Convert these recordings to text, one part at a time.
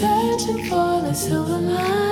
searching for the silver line.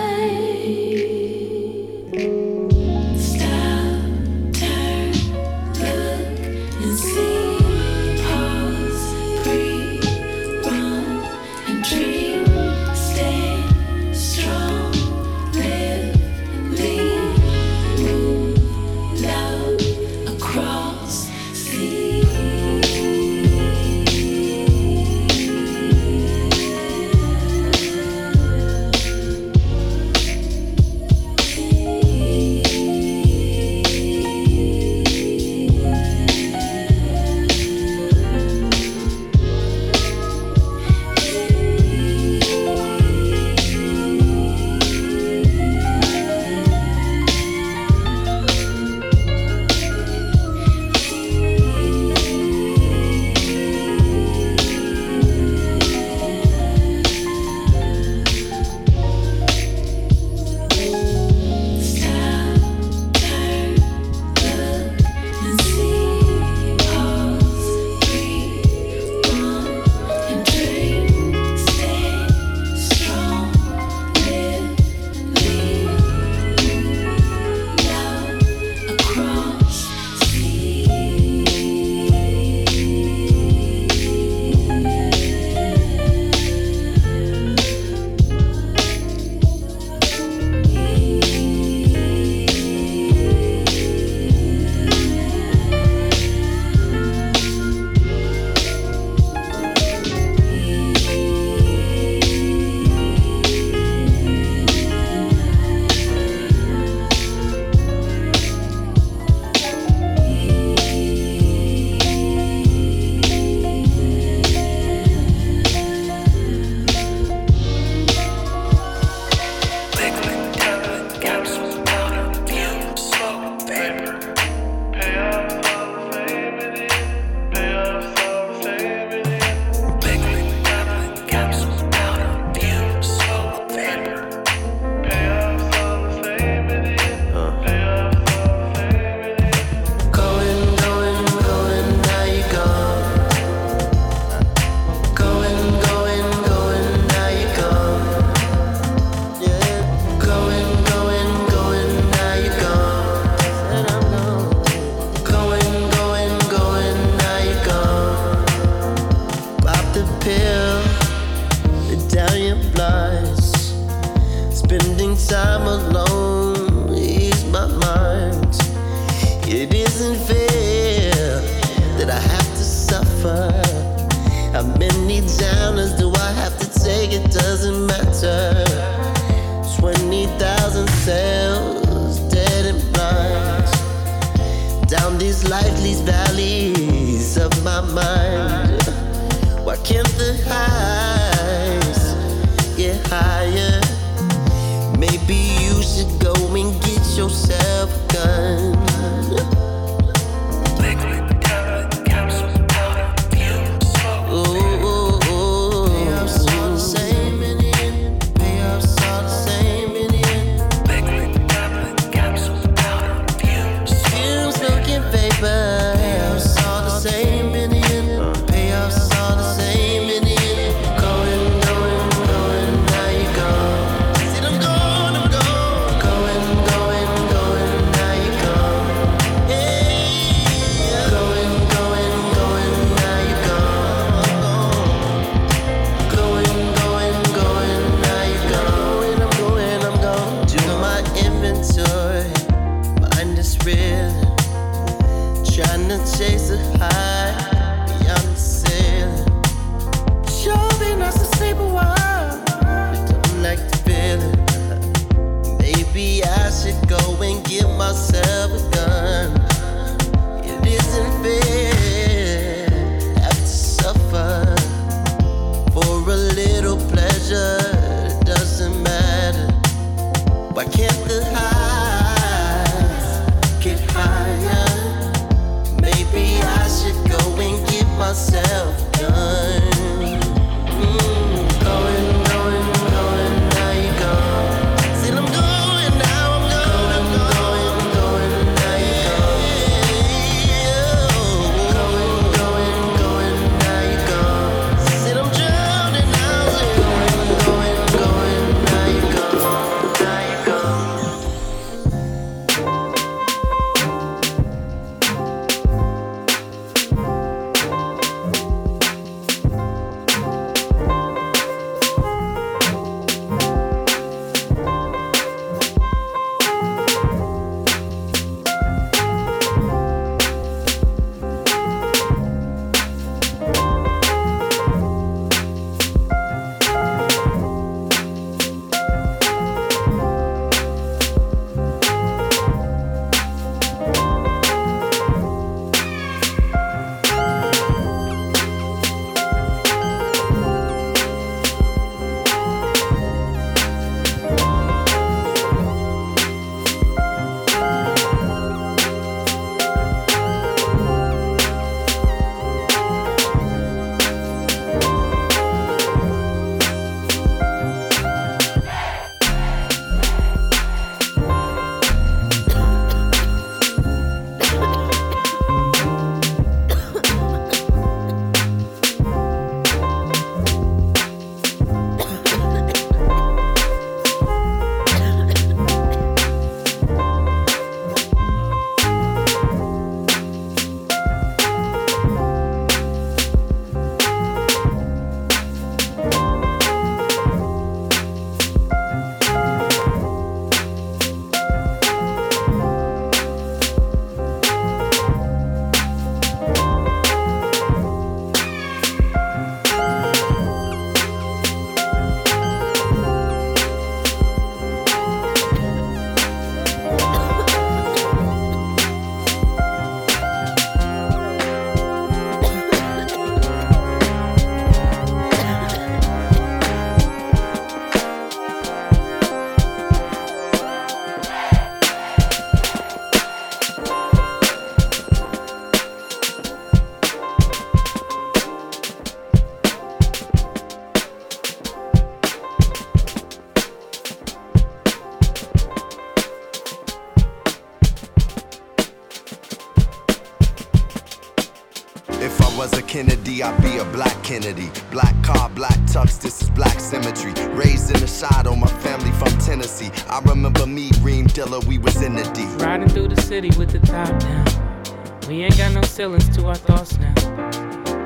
City with the top down. We ain't got no ceilings to our thoughts now.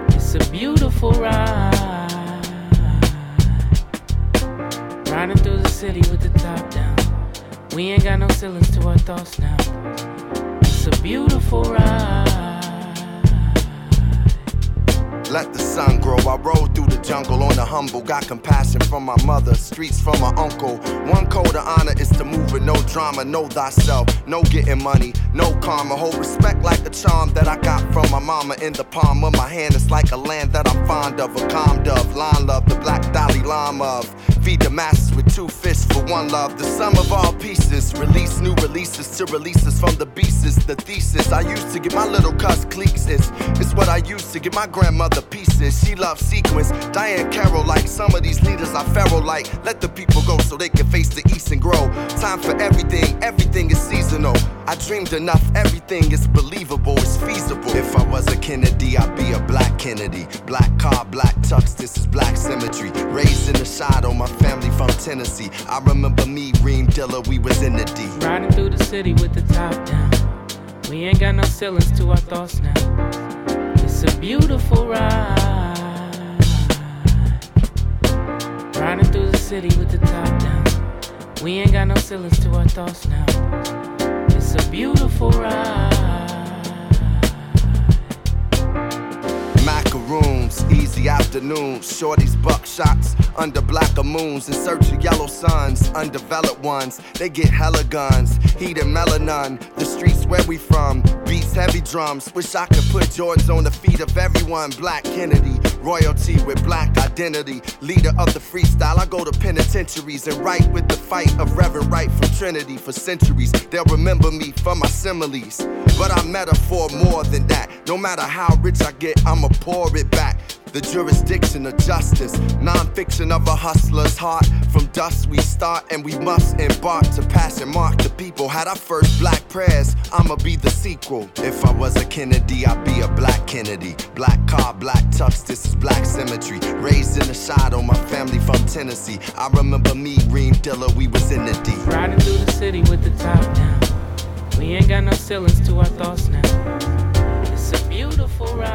It's a beautiful ride. Riding through the city with the top down. We ain't got no ceilings to our thoughts now. It's a beautiful ride. Let the sun grow. I rode through the jungle on the humble. Got compassion from my mother, streets from my uncle. One code of honor is to move with no drama. Know thyself, no getting money, no karma. Hold respect like a charm that I got from my mama in the palm of my hand. It's like a land that I'm fond of. A calm dove, line love, the black Dalai Lama of. Feed the masses with two fists for one love. The sum of all pieces. Release new releases to release us from the beasts. The thesis I used to get my little cuss cliques. It's what I used to get my grandmother pieces. She loves sequence. Diahann Carroll like some of these leaders are feral like. Let the people go so they can face the east and grow. Time for everything, everything is seasonal. I dreamed enough, everything is believable, it's feasible. If I was a Kennedy, I'd be a black Kennedy. Black car, black tux, this is black symmetry. Raised in the shadow, my family from Tennessee. I remember me, Reem Dilla, we was in the D. Riding through the city with the top down. We ain't got no ceilings to our thoughts now. It's a beautiful ride. Riding through the city with the top down. We ain't got no ceilings to our thoughts now. It's a beautiful ride. Macaroons, easy afternoons, shorties buckshots under blacker moons in search of yellow suns, undeveloped ones. They get hella guns, heat and melanin. The streets where we from, beats heavy drums. Wish I could put Jordans on the feet of everyone. Black Kennedy, royalty with black identity, leader of the freestyle. I go to penitentiaries and write with the fight of Reverend Wright from Trinity for centuries. They'll remember me for my similes, but I metaphor more than that. No matter how rich I get, I'ma pour it back. The jurisdiction of justice, non-fiction of a hustler's heart. From dust we start and we must embark to pass and mark the people. Had our first black prayers, I'ma be the sequel. If I was a Kennedy, I'd be a black Kennedy. Black car, black tux, this is black symmetry. Raised in the shadow, my family from Tennessee. I remember me, Reem Dilla, we was in the D. Riding through the city with the top down. We ain't got no ceilings to our thoughts now. It's a beautiful ride.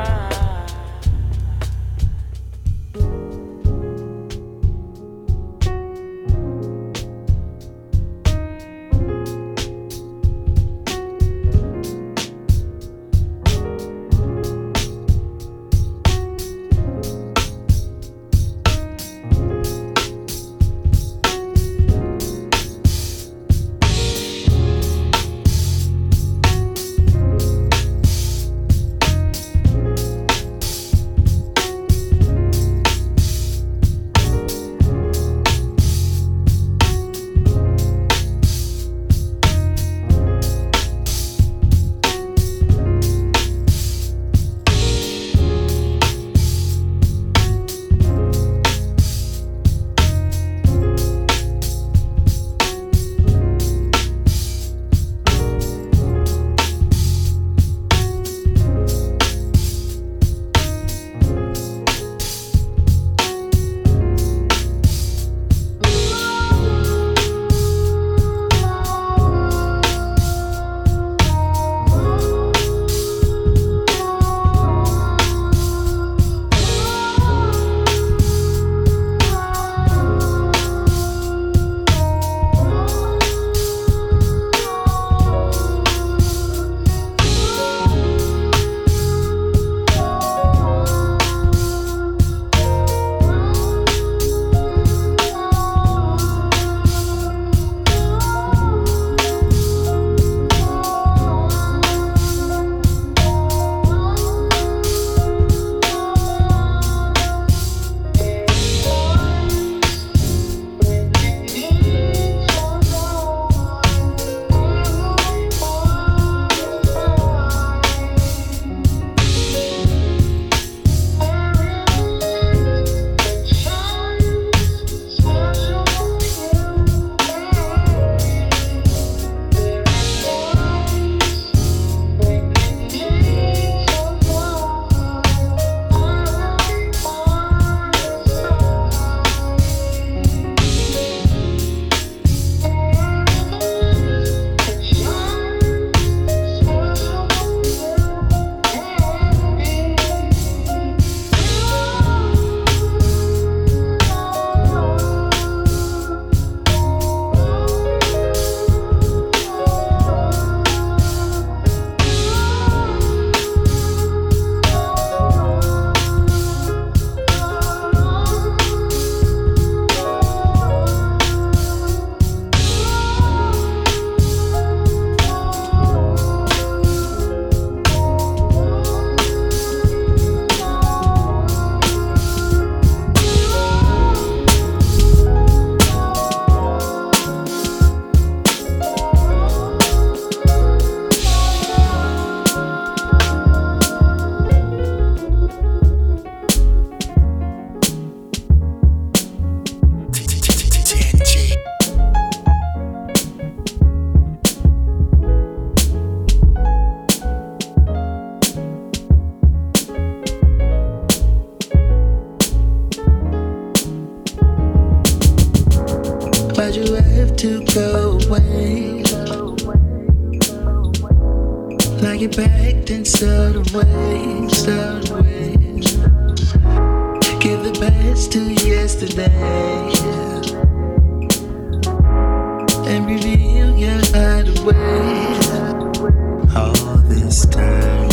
and reveal your hideaway all this time.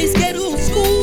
these ghetto schools.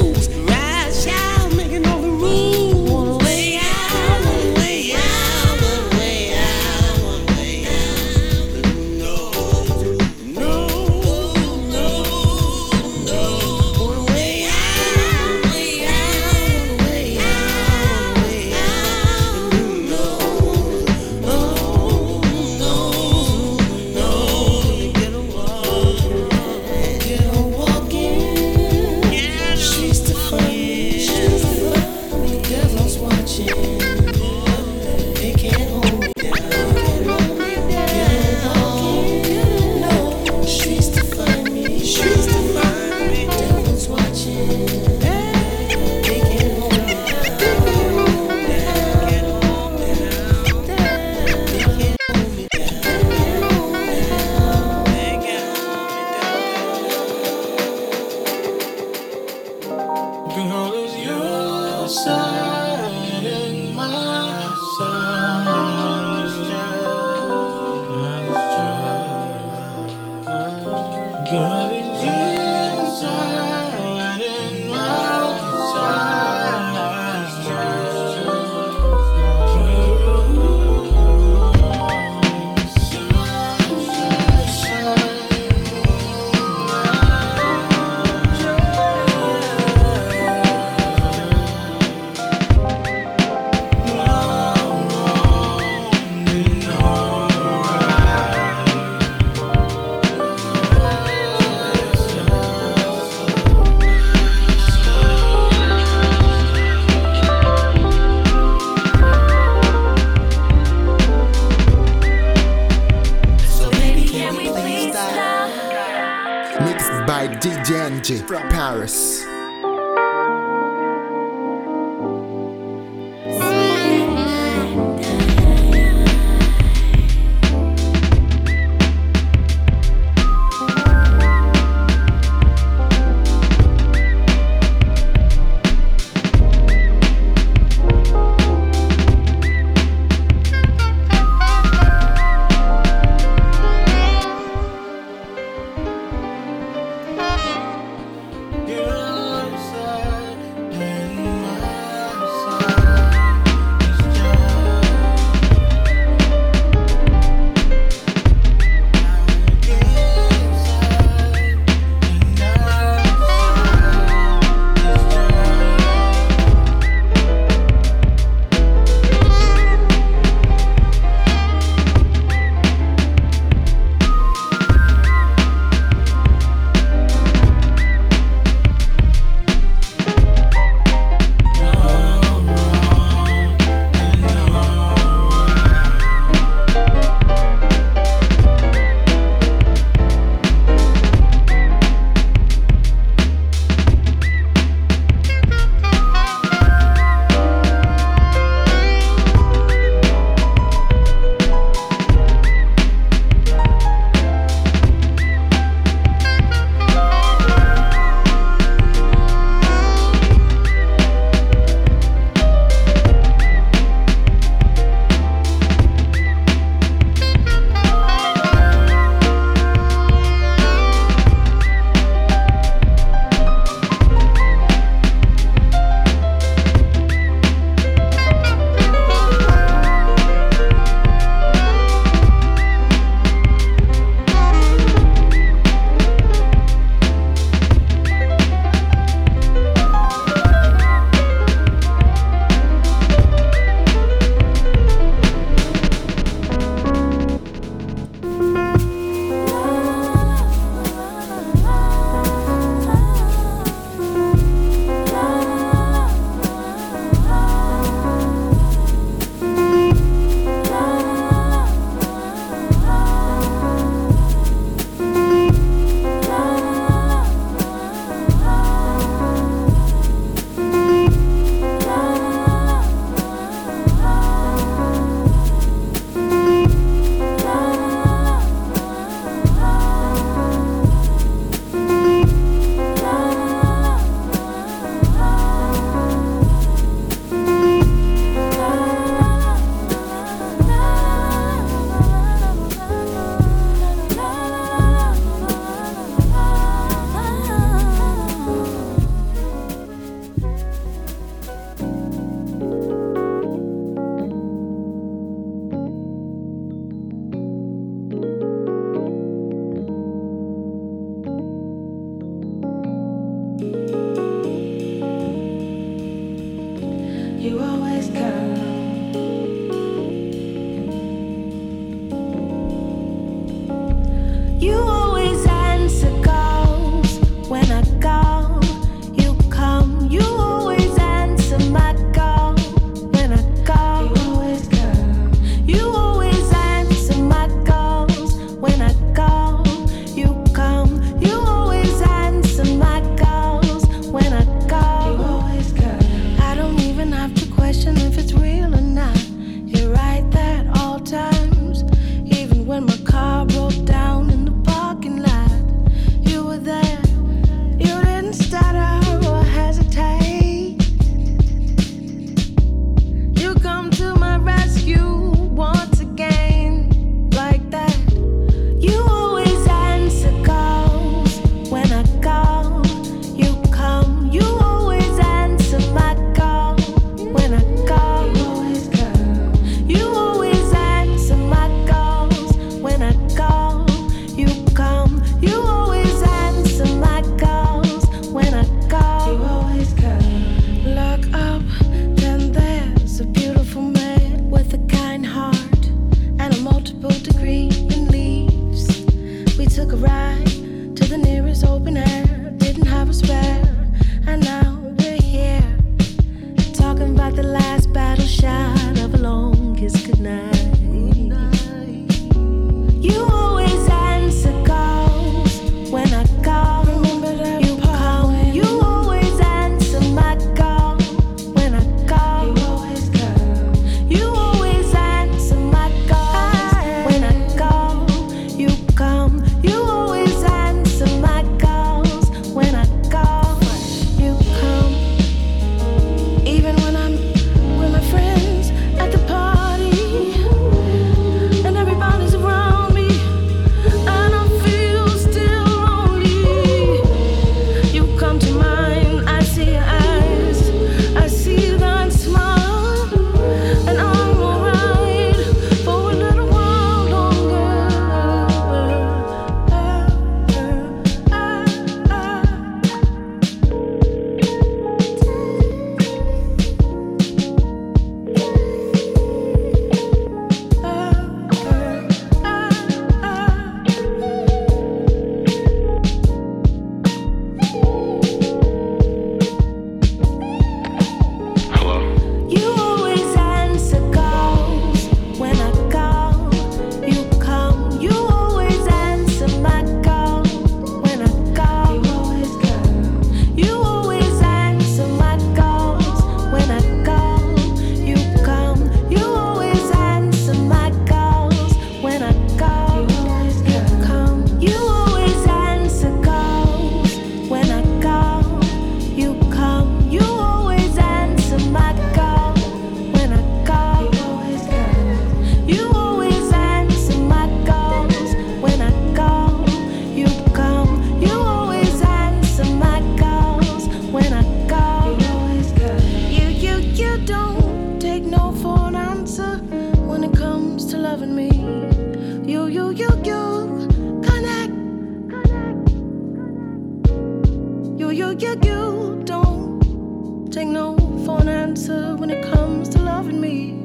you, you, you don't take no for an answer when it comes to loving me.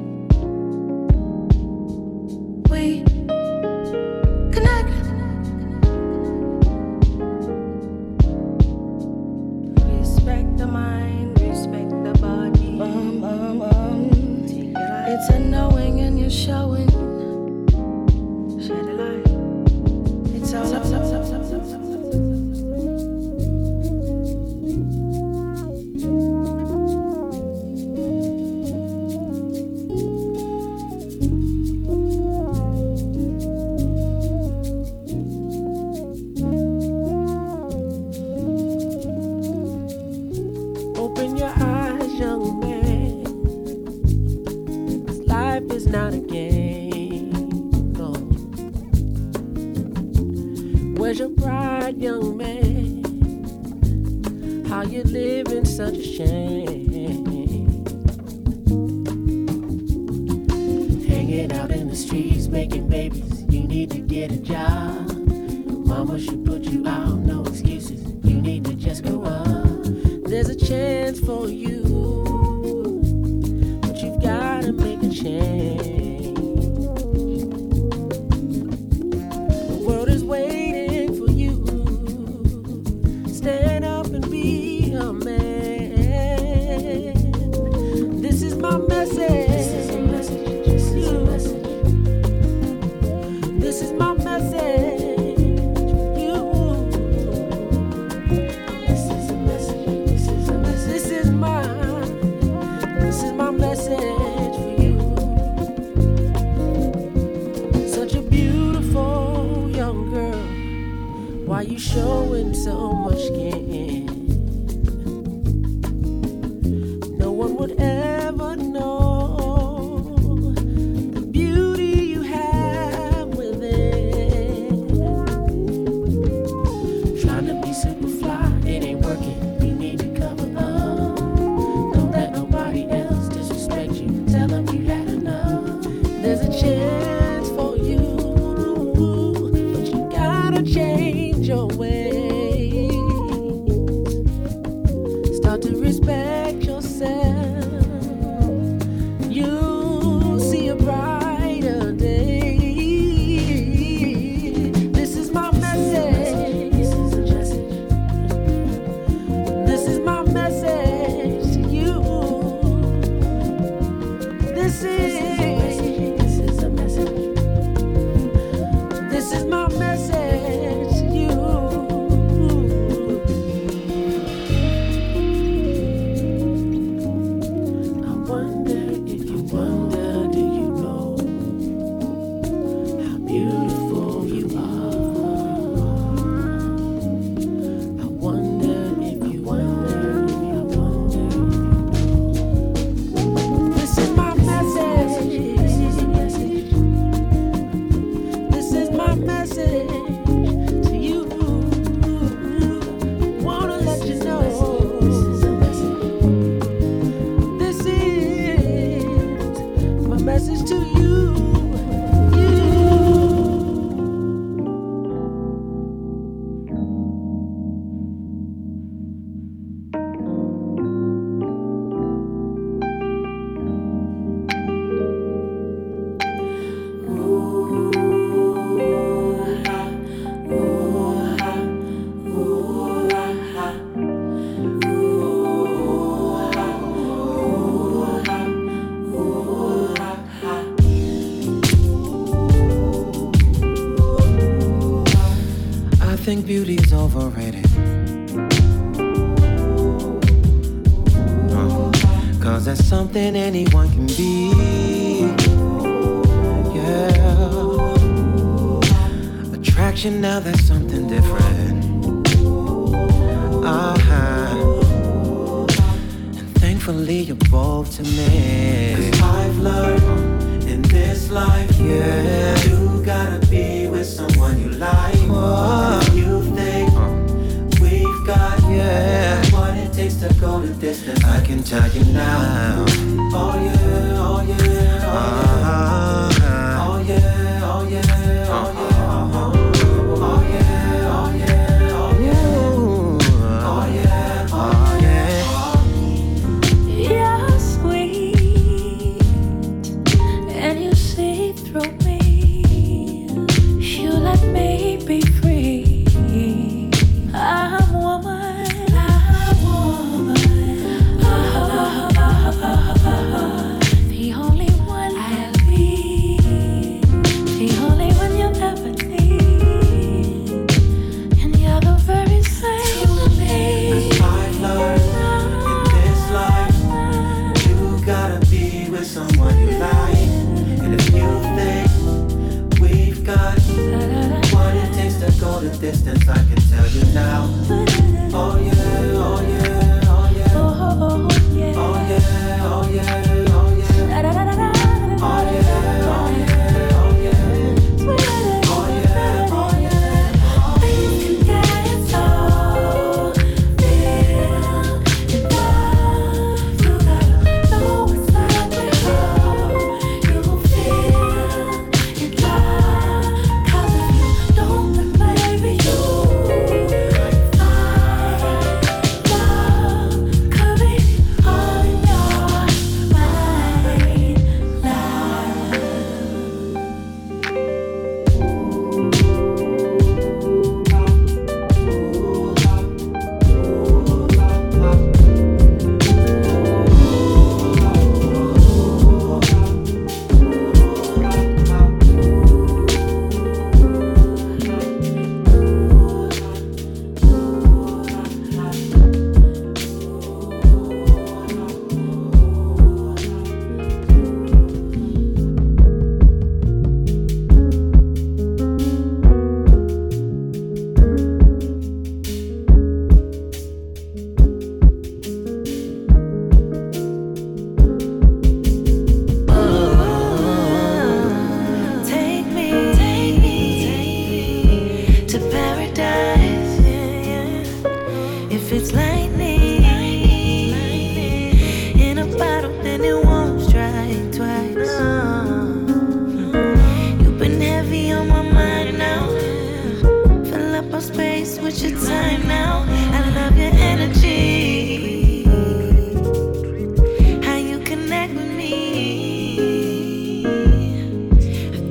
you how to respect yourself. think beauty's overrated. Uh, Cause that's something anyone can be. Yeah. Attraction now that's something different. Uh-huh. And thankfully you're both to me. Cause I've learned in this life, yeah. You gotta be with someone you like. Whoa. tell you now. Oh yeah.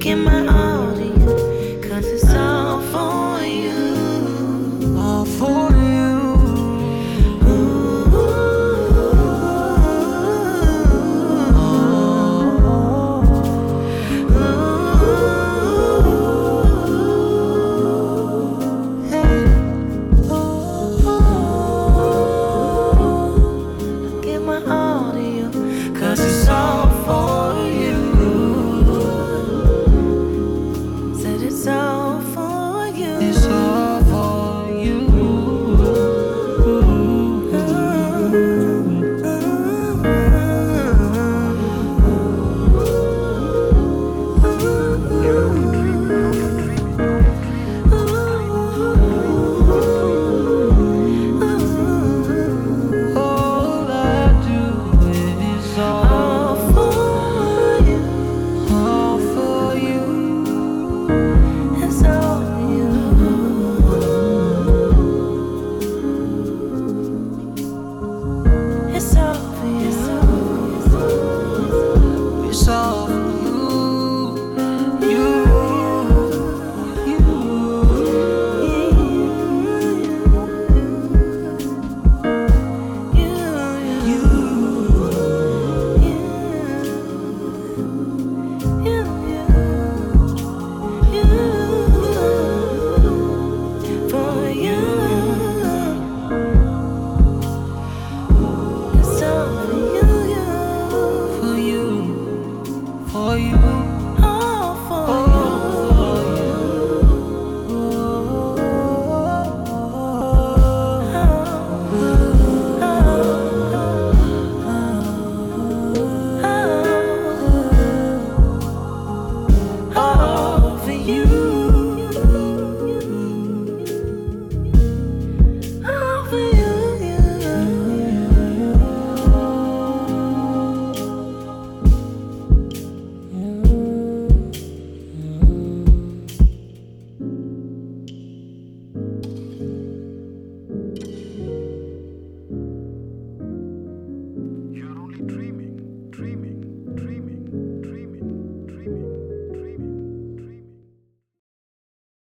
in my arms.